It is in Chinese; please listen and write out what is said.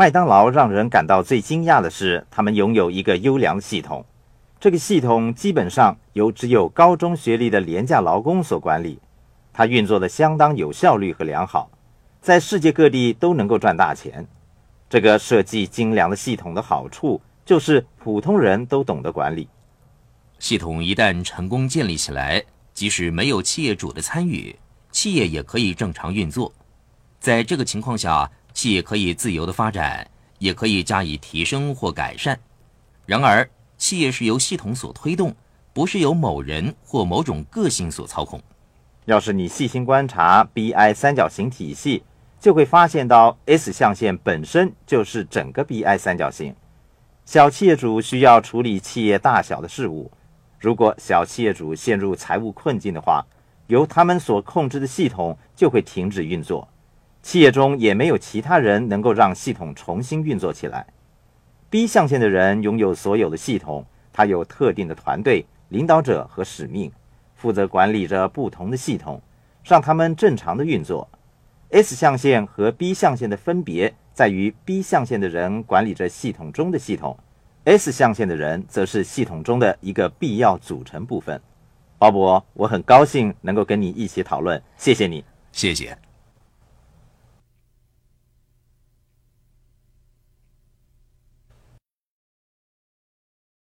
麦当劳让人感到最惊讶的是，他们拥有一个优良的系统。这个系统基本上由只有高中学历的廉价劳工所管理，它运作的相当有效率和良好，在世界各地都能够赚大钱。这个设计精良的系统的好处就是普通人都懂得管理。系统一旦成功建立起来，即使没有企业主的参与，企业也可以正常运作。在这个情况下，企业可以自由的发展，也可以加以提升或改善。然而，企业是由系统所推动，不是由某人或某种个性所操控。要是你细心观察 BI 三角形体系，就会发现到 S 象限本身就是整个 BI 三角形。小企业主需要处理企业大小的事务，如果小企业主陷入财务困境的话，由他们所控制的系统就会停止运作。企业中也没有其他人能够让系统重新运作起来。B 象限的人拥有所有的系统，他有特定的团队、领导者和使命，负责管理着不同的系统，让他们正常的运作。S 象限和 B 象限的分别在于，B 象限的人管理着系统中的系统，S 象限的人则是系统中的一个必要组成部分。鲍勃，我很高兴能够跟你一起讨论，谢谢你，谢谢。